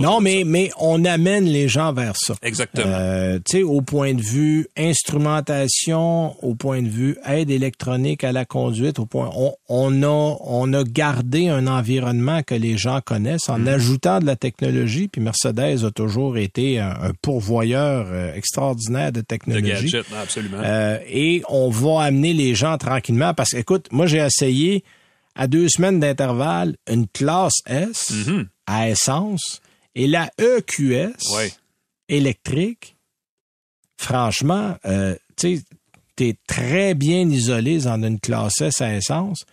Non, mais, ça. mais on amène les gens vers ça. Exactement. Euh, tu sais, au point de vue instrumentation, au point de vue aide électronique à la conduite, au point, on, on a, on a gardé un environnement que les gens connaissent en ajoutant de la technologie. Puis Mercedes a toujours été un, un pourvoyeur euh, extraordinaire de de technologie. absolument. Euh, et on va amener les gens tranquillement parce que, écoute, moi j'ai essayé à deux semaines d'intervalle une classe S Mhm. À essence et la EQS Ouais. électrique. Franchement, euh, tu t'es très bien isolé dans une classe S à essence.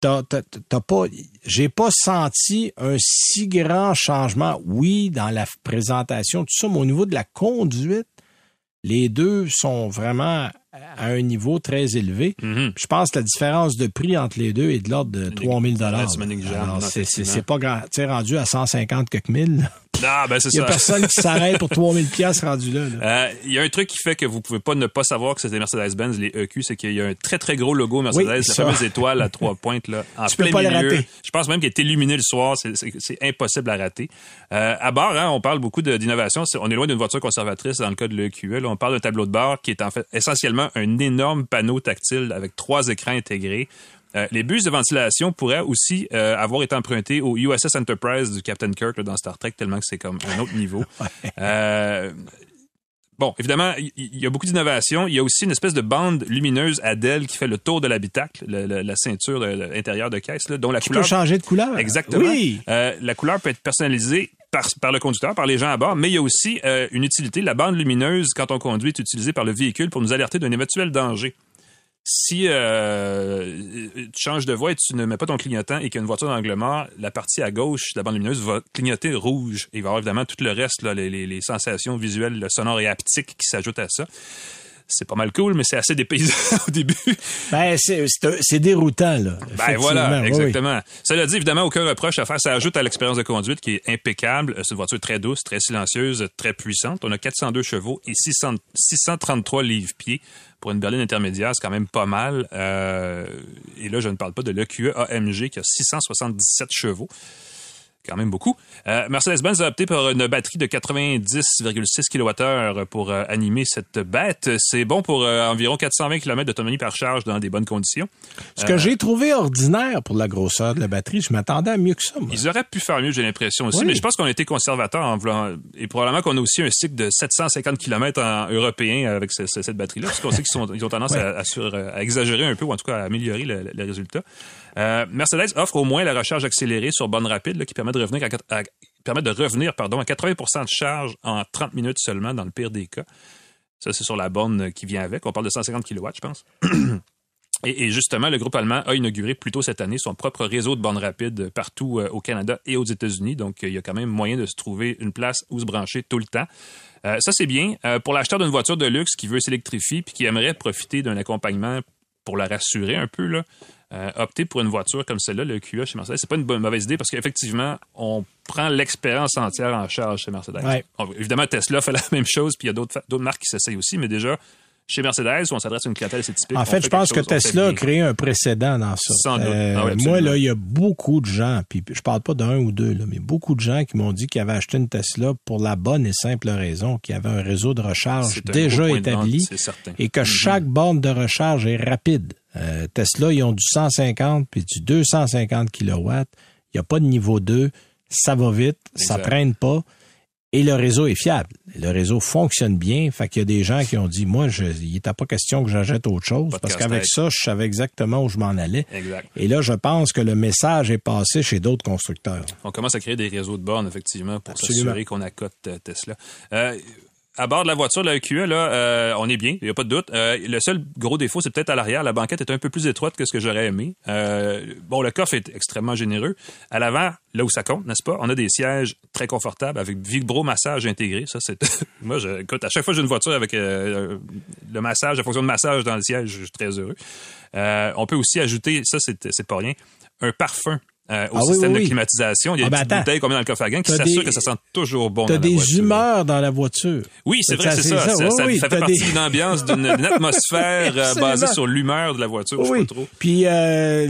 T'as, t'as- t'as pas, j'ai pas senti un si grand changement. Oui, dans la présentation, tout ça, mais au niveau de la conduite, les deux sont vraiment à un niveau très élevé. Mhm. Je pense que la différence de prix entre les deux est de l'ordre de 3000 dollars. non, C'est, c'est, c'est pas grand, tu sais, rendu à 150 quelques mille. Ah, ben c'est Il y a ça. personne qui s'arrête pour 3000 pièces rendu là. Euh, Il y a un truc qui fait que vous pouvez pas ne pas savoir que c'était Mercedes-Benz, les EQ, c'est qu'il y a un très très gros logo Mercedes, Oui, la ça. fameuse étoile à trois pointes là, en Tu peux plein pas le milieu. rater. Je pense même qu'il est illuminé le soir, c'est- c'est c'est impossible à rater. Euh, à bord, hein, on parle beaucoup d'innovation. C'est- On est loin d'une voiture conservatrice dans le cas de l'EQE. Là, on parle d'un tableau de bord qui est en fait essentiellement un énorme panneau tactile avec trois écrans intégrés. Euh, les bus de ventilation pourraient aussi euh, avoir été empruntés au USS Enterprise du Captain Kirk là, dans Star Trek, tellement que c'est comme un autre niveau. Euh, Bon, évidemment, il y a beaucoup d'innovations. Il y a aussi une espèce de bande lumineuse Adèle qui fait le tour de l'habitacle, le- le- la ceinture de, de caisse, là, dont la Tu couleur peux changer de couleur. Exactement. Oui. La couleur peut être personnalisée par, le conducteur, par les gens à bord, mais il y a aussi euh, une utilité. La bande lumineuse, quand on conduit, est utilisée par le véhicule pour nous alerter d'un éventuel danger. Si euh, tu changes de voie et tu ne mets pas ton clignotant et qu'il y a une voiture d'angle mort, la partie à gauche de la bande lumineuse va clignoter rouge. Et il va y avoir évidemment tout le reste, les, les- sensations visuelles, le sonore et haptiques qui s'ajoutent à ça. C'est pas mal cool, mais c'est assez dépaysant au début. Ben, c'est, déroutant, là. Ben voilà, oui. exactement. Cela dit, évidemment, aucun reproche à faire. Ça ajoute à l'expérience de conduite qui est impeccable. Euh, C'est une voiture très douce, très silencieuse, très puissante. On a 402 chevaux et 600 633 livres-pieds. Pour une berline intermédiaire, c'est quand même pas mal. Euh, et là, je ne parle pas de l'EQE AMG qui a 677 chevaux quand même beaucoup. Euh, Mercedes-Benz a opté pour une batterie de 90,6 kWh pour euh, animer cette bête. C'est bon pour euh, environ 420 km d'autonomie par charge dans des bonnes conditions. Ce que j'ai trouvé ordinaire pour la grosseur de la batterie, je m'attendais à mieux que ça, moi. Ils auraient pu faire mieux, j'ai l'impression aussi, Oui. mais je pense qu'on a été conservateur en voulant, et probablement qu'on a aussi un cycle de 750 km en européen avec ce- ce- cette batterie-là, parce qu'on sait qu'ils ont tendance Ouais. à, à sur- à exagérer un peu, ou en tout cas à améliorer le, le- le résultat. Euh, Mercedes offre au moins la recharge accélérée sur borne rapide, qui permet de revenir à, quat- à- permet de revenir, pardon, à 80% de charge en 30 minutes seulement, dans le pire des cas. Ça, c'est sur la borne qui vient avec. On parle de 150 kW, je pense. Et, justement, le groupe allemand a inauguré plus tôt cette année son propre réseau de bornes rapides partout euh, au Canada et aux États-Unis. Donc, euh, il y a quand même moyen de se trouver une place où se brancher tout le temps. Ça, c'est bien. Pour l'acheteur d'une voiture de luxe qui veut s'électrifier puis qui aimerait profiter d'un accompagnement pour la rassurer un peu, là, euh, opter pour une voiture comme celle-là, le QA chez Mercedes, c'est pas une bonne, mauvaise idée parce qu'effectivement, on prend l'expérience entière en charge chez Mercedes. Ouais. On- évidemment, Tesla fait la même chose, puis il y a d'autres marques qui s'essayent aussi, mais déjà, chez Mercedes, où on s'adresse à une clientèle assez typique. En fait, je pense que chose, Tesla a créé un précédent dans ça. Sans doute. Euh, Ah oui, moi, là, il y a beaucoup de gens, puis je parle pas d'un ou deux, là, mais beaucoup de gens qui m'ont dit qu'ils avaient acheté une Tesla pour la bonne et simple raison qu'il y avait un réseau de recharge déjà établi vente, et que chaque borne de recharge est rapide. Euh, Tesla, ils ont du 150 puis du 250 kilowatts. Il n'y a pas de niveau 2. Ça va vite, ça traîne pas. Et le réseau est fiable. Le réseau fonctionne bien. Fait qu'il y a des gens qui ont dit, moi, je, il n'était pas question que j'achète autre chose parce qu'avec ça, je savais exactement où je m'en allais. Exact. Et là, je pense que le message est passé chez d'autres constructeurs. On commence à créer des réseaux de bornes, effectivement, pour s'assurer qu'on accote euh, Tesla. Euh, à bord de la voiture, la EQE, là, euh, on est bien, il n'y a pas de doute. Euh, le seul gros défaut, c'est peut-être à l'arrière. La banquette est un peu plus étroite que ce que j'aurais aimé. Euh, bon, le coffre est extrêmement généreux. À l'avant, là où ça compte, n'est-ce pas, on a des sièges très confortables avec vibro-massage intégré. Ça, c'est... Moi, je... écoute, à chaque fois que j'ai une voiture avec le massage, la fonction de massage dans le siège, je suis très heureux. On peut aussi ajouter, ça, c'est pas rien, un parfum. Euh, au Ah oui, système oui, de climatisation. Il y a Ah des ben petites attends. bouteilles qu'on met dans le coffre à gants qui T'as s'assurent des- que ça sent toujours bon Tu as dans la des voiture. humeurs dans la voiture. Oui, c'est vrai, c'est ça. ça. Ça, Oui, ça fait t'as partie des- d'une ambiance, d'une atmosphère euh, basée sur l'humeur de la voiture. Je sais Oui. pas trop. Puis euh,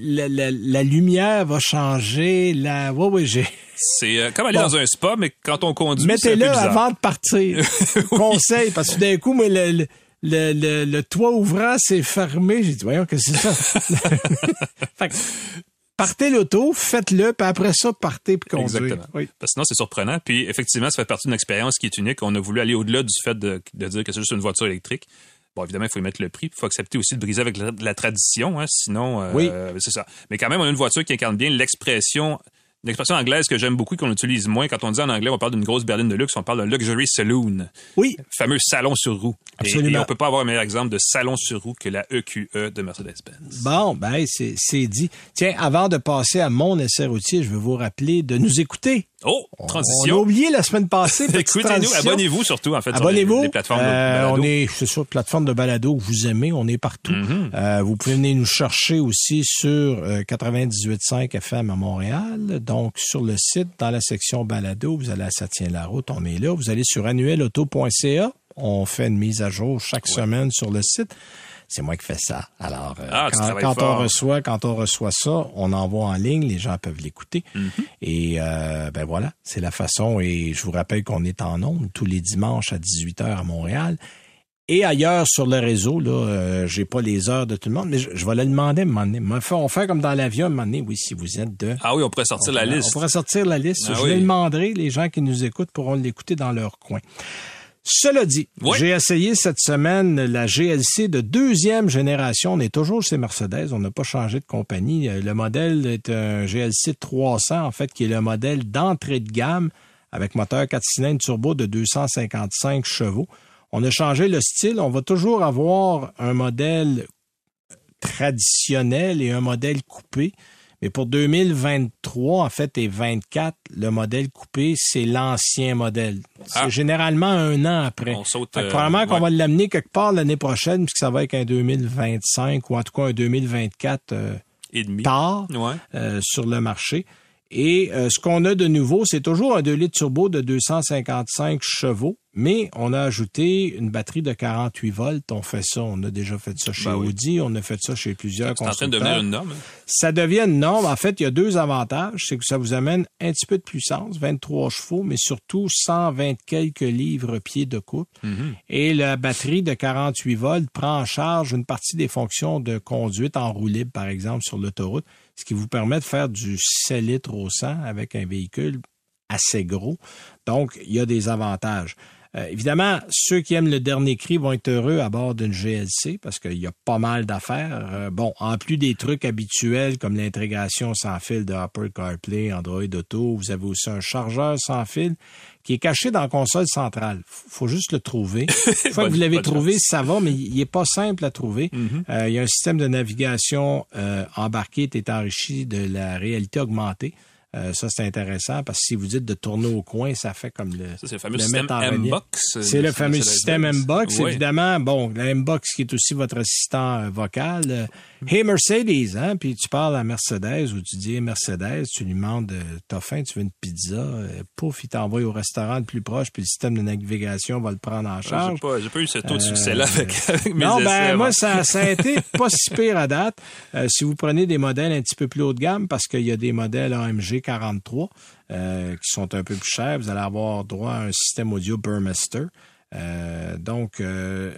la, la- la lumière va changer. La... Oui, oui, j'ai. C'est comme aller Bon. dans un spa, mais quand on conduit, Mettez-le avant de partir. Conseil, parce que d'un coup, moi, le, le, le, le- le toit ouvrant s'est fermé. J'ai dit, voyons, que c'est ça? fait que, partez l'auto, faites-le, puis après ça, partez puis conduire. Exactement. Oui. Parce que sinon, c'est surprenant. Puis, effectivement, ça fait partie d'une expérience qui est unique. On a voulu aller au-delà du fait de, de dire que c'est juste une voiture électrique. Bon, évidemment, il faut y mettre le prix. Il faut accepter aussi de briser avec la, la tradition, hein, sinon, euh, Oui. c'est ça. Mais quand même, on a une voiture qui incarne bien l'expression, une expression anglaise que j'aime beaucoup, qu'on utilise moins. Quand on dit en anglais, on parle d'une grosse berline de luxe, on parle d'un luxury saloon. Oui. fameux salon sur roue. Et- Absolument. Et, on peut pas avoir un meilleur exemple de salon sur roue que la EQE de Mercedes-Benz. Bon, ben, c'est c'est dit. Tiens, avant de passer à mon essai routier, je veux vous rappeler de nous écouter. Oh, On a transition. oublié la semaine passée. Écoutez-nous, transition. abonnez-vous surtout, en fait, Abonnez-vous. sur les, les plateformes de Euh, on est, c'est sûr, plateforme de balado que vous aimez. On est partout. Mm-hmm. Euh, vous pouvez venir nous chercher aussi sur euh, 98.5 FM à Montréal. Donc, sur le site, dans la section balado, vous allez à Ça tient la route. On est là. Vous allez sur annuelauto.ca. On fait une mise à jour chaque semaine sur le site. C'est moi qui fais ça. Alors, euh, Ah, quand, on reçoit, quand on reçoit ça, on envoie en ligne, les gens peuvent l'écouter. Mm-hmm. Et euh, ben voilà, c'est la façon. Et je vous rappelle qu'on est en ondes tous les dimanches à 18h à Montréal. Et ailleurs sur le réseau, là, euh, j'ai pas les heures de tout le monde, mais je, je vais le demander à un moment donné. On fait, on comme dans l'avion à un moment donné, oui, si vous êtes de... Ah oui, on pourrait sortir la On liste. pourrait sortir la liste. Ah je oui. le demanderai. Les gens qui nous écoutent pourront l'écouter dans leur coin. Cela dit, Oui. j'ai essayé cette semaine la GLC de deuxième génération. On est toujours chez Mercedes. On n'a pas changé de compagnie. Euh, Le modèle est un GLC 300, en fait, qui est le modèle d'entrée de gamme avec moteur 4 cylindres turbo de 255 chevaux. On a changé le style. On va toujours avoir un modèle traditionnel et un modèle coupé. Mais pour 2023, en fait, et 24, le modèle coupé, c'est l'ancien modèle. C'est Ah. généralement un an après. On saute, euh, probablement qu'on ouais. va l'amener quelque part l'année prochaine, puisque ça va être un 2025 ou en tout cas un 2024 euh, Et demi. tard Ouais. euh, sur le marché. Et euh, ce qu'on a de nouveau, c'est toujours un 2 litres turbo de 255 chevaux, mais on a ajouté une batterie de 48 volts. On fait ça, on a déjà fait ça chez Ben oui. Audi, on a fait ça chez plusieurs C'est en train de constructeurs. devenir une norme. hein? Ça devient une norme. En fait, il y a deux avantages. C'est que ça vous amène un petit peu de puissance, 23 chevaux, mais surtout 120 quelques livres-pieds de couple. Mm-hmm. Et la batterie de 48 volts prend en charge une partie des fonctions de conduite en roue libre, par exemple, sur l'autoroute, ce qui vous permet de faire du 7 litres au 100 avec un véhicule assez gros. Donc, il y a des avantages. Euh, évidemment, ceux qui aiment le dernier cri vont être heureux à bord d'une GLC parce qu'il y a pas mal d'affaires. Euh, bon, en plus des trucs habituels comme l'intégration sans fil de Apple CarPlay, Android Auto, vous avez aussi un chargeur sans fil qui est caché dans la console centrale. Faut juste le trouver. Une fois que vous l'avez trouvé, chance. ça va, mais il est pas simple à trouver. Mm-hmm. Euh, il y a un système de navigation euh, embarqué qui est enrichi de la réalité augmentée. Euh, ça, c'est intéressant parce que si vous dites de tourner au coin, ça fait comme le. C'est le fameux le système. M-Box. C'est le fameux système M-Box, Oui. évidemment. Bon, le M-Box qui est aussi votre assistant euh, vocal. Euh, Hey Mercedes, hein? Puis tu parles à Mercedes ou tu dis Mercedes, tu lui demandes euh, T'as faim, tu veux une pizza? Euh, pouf, il t'envoie au restaurant le plus proche, puis le système de navigation va le prendre en J'ai charge. pas, j'ai pas eu ce taux de succès-là avec, avec mes Euh, Non, essais ben avant. moi, ça, ça a été pas si pire à date. Euh, si vous prenez des modèles un petit peu plus haut de gamme, parce qu'il y a des modèles AMG 43 euh, qui sont un peu plus chers, vous allez avoir droit à un système audio Burmester. Euh, donc, euh,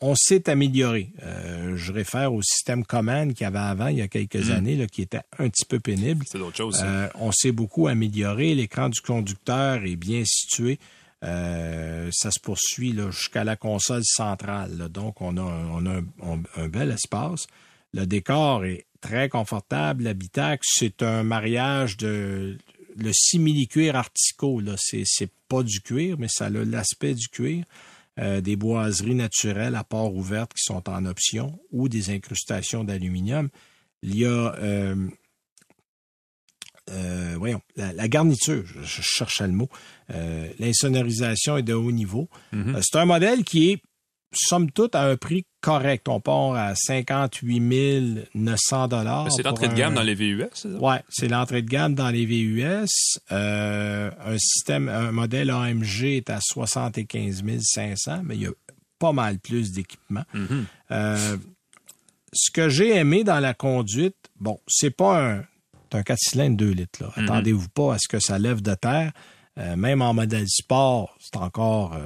on s'est amélioré. Euh, je réfère au système Command qu'il y avait avant, il y a quelques années, là, qui était un petit peu pénible. C'est d'autres choses. Euh, on s'est beaucoup amélioré. L'écran du conducteur est bien situé. Euh, ça se poursuit jusqu'à la console centrale. là. Donc, on a, un, on a un, on- un bel espace. Le décor est très confortable. L'habitacle, c'est un mariage de le simili-cuir artico. Là. C'est, c'est pas du cuir, mais ça a l'aspect du cuir. Euh, des boiseries naturelles à port ouverte qui sont en option ou des incrustations d'aluminium. Il y a euh, euh, voyons, la, la garniture, je, je cherchais le mot. L'insonorisation est de haut niveau. Mhm. Euh, c'est un modèle qui est, somme toute, à un prix correct. On part à 58 900 dollars. C'est l'entrée de gamme dans les VUS, c'est ça? Ouais, c'est l'entrée de gamme dans les VUS. Euh, un système, un modèle AMG est à 75 500, mais il y a pas mal plus d'équipements. Mhm. Euh, ce que j'ai aimé dans la conduite, bon, c'est pas un, un 4 cylindres 2 litres. Là. Mhm. Attendez-vous pas à ce que ça lève de terre. Euh, même en modèle sport, c'est encore.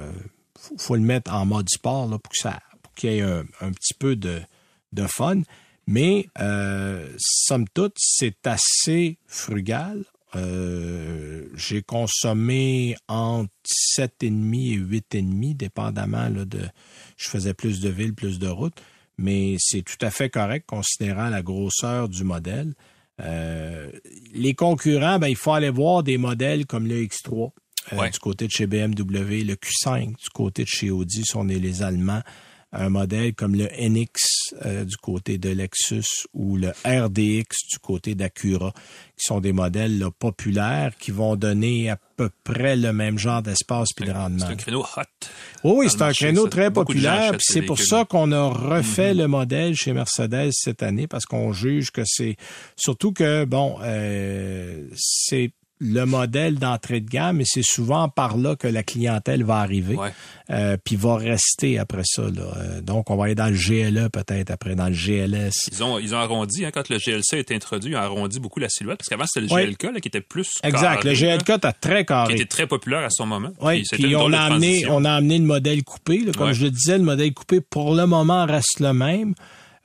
faut, le mettre en mode sport là, pour que ça, qu'il y ait un, un petit peu de, de fun. Mais euh, somme toute, c'est assez frugal. Euh, j'ai consommé entre 7,5 et 8,5, dépendamment là, de. Je faisais plus de villes, plus de routes, mais c'est tout à fait correct considérant la grosseur du modèle. Euh, les concurrents, ben, il faut aller voir des modèles comme le X3 euh, Ouais. du côté de chez BMW, le Q5 du côté de chez Audi, si on est les Allemands, un modèle comme le NX euh, du côté de Lexus ou le RDX du côté d'Acura, qui sont des modèles là, populaires qui vont donner à peu près le même genre d'espace puis de rendement. C'est un créneau hot. Oui, oui, c'est un marché, créneau très populaire. C'est pour ça qu'on a refait le modèle chez Mercedes cette année parce qu'on juge que c'est surtout que bon, euh, c'est le modèle d'entrée de gamme et c'est souvent par là que la clientèle va arriver Ouais. euh, puis va rester après ça. Là. Euh, donc on va aller dans le GLE peut-être après dans le GLS. Ils ont, ils ont arrondi, hein, quand le GLC a été introduit, ils ont arrondi beaucoup la silhouette, parce qu'avant, c'était le. GLK, là, qui était plus Exact. carré, Le GLK est très qui carré. était très populaire à son moment. Puis on a amené, on a amené le modèle coupé. là. Comme je le disais, le modèle coupé pour le moment reste le même.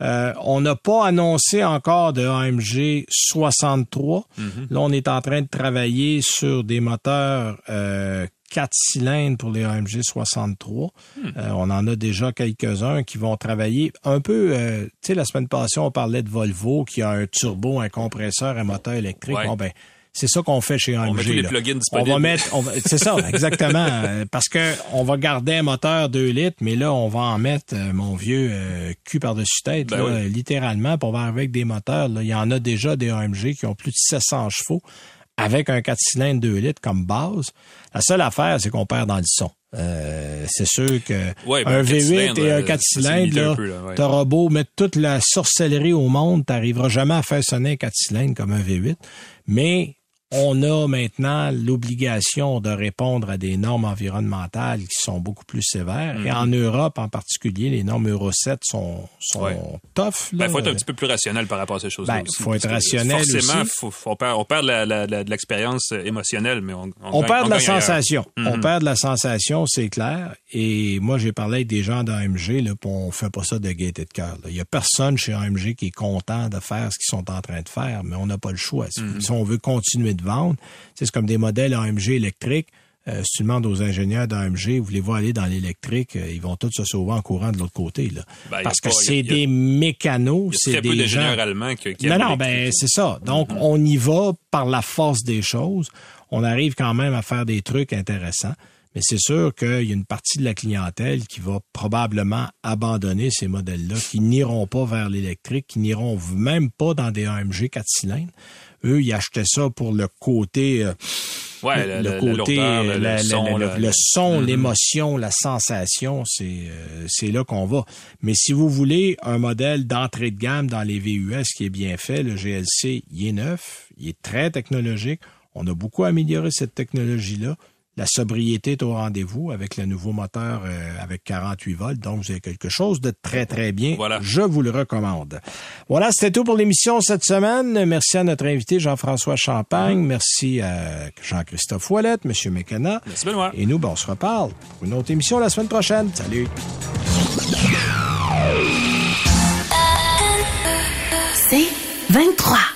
Euh, on n'a pas annoncé encore de AMG 63. Mhm. Là, on est en train de travailler sur des moteurs euh, 4 cylindres pour les AMG 63. Hmm. Euh, on en a déjà quelques-uns qui vont travailler un peu. euh, tu sais, la semaine passée, on parlait de Volvo qui a un turbo, un compresseur, un moteur électrique. Ouais. Bon, ben, c'est ça qu'on fait chez AMG. On met tous les plugins On disponibles. va mettre, on va- c'est ça, exactement, euh, parce que on va garder un moteur 2 litres, mais là, on va en mettre, euh, mon vieux, euh, cul par-dessus tête, Ben là, oui. euh, littéralement, pour voir avec des moteurs. Là. Il y en a déjà des AMG qui ont plus de 700 chevaux avec un 4 cylindres 2 litres comme base. La seule affaire, c'est qu'on perd dans le son. Euh, c'est sûr que Ouais, ben, un un 4 V8 cylindres, et un euh, 4 ça cylindres, là, peu, là, ouais. t'auras beau mettre toute la sorcellerie au monde, t'arriveras jamais à faire sonner un 4 cylindres comme un V8. Mais on a maintenant l'obligation de répondre à des normes environnementales qui sont beaucoup plus sévères. Et en Europe, en particulier, les normes Euro 7 sont, sont Mhm. Ouais. tough. Ben, là. faut être un petit peu plus rationnel par rapport à ces choses-là. Ben, aussi, faut être rationnel Forcément, aussi. faut- on perd, on perd la- la- la- de l'expérience euh, émotionnelle, mais on, on, On gagne- perd de la sensation. On Mhm. perd de la sensation, c'est clair. Et moi, j'ai parlé avec des gens d'AMG, là, on fait pas ça de gaieté de cœur. Il y a personne chez AMG qui est content de faire ce qu'ils sont en train de faire, mais on n'a pas le choix. Si, Mhm. si on veut continuer de vendre, c'est comme des modèles AMG électriques. Euh, si tu demandes aux ingénieurs d'AMG, voulez-vous aller dans l'électrique, euh, ils vont tous se sauver en courant de l'autre côté. Là. Ben, Parce que c'est a- des mécanos, c'est très peu des gens... allemands qui, qui Non, non, ben c'est ça. Donc, on y va par la force des choses. On arrive quand même à faire des trucs intéressants. mais c'est sûr qu'il y a une partie de la clientèle qui va probablement abandonner ces modèles-là, qui n'iront pas vers l'électrique, qui n'iront même pas dans des AMG 4 cylindres. Eux, ils achetaient ça pour le côté... Euh, Ouais, le, côté, le, son, le, son, mm-hmm. l'émotion, la sensation, c'est euh, c'est là qu'on va. Mais si vous voulez un modèle d'entrée de gamme dans les VUS qui est bien fait, le GLC, il est neuf, il est très technologique. On a beaucoup amélioré cette technologie-là. La sobriété est au rendez-vous avec le nouveau moteur euh, avec 48 volts. Donc, vous avez quelque chose de très, très bien. Voilà. Je vous le recommande. Voilà, c'était tout pour l'émission cette semaine. Merci à notre invité Jean-François Champagne. Merci à Jean-Christophe Ouellette, M. Mécana. Merci Benoît. Et nous, ben, on se reparle pour une autre émission la semaine prochaine. Salut. C'est 23.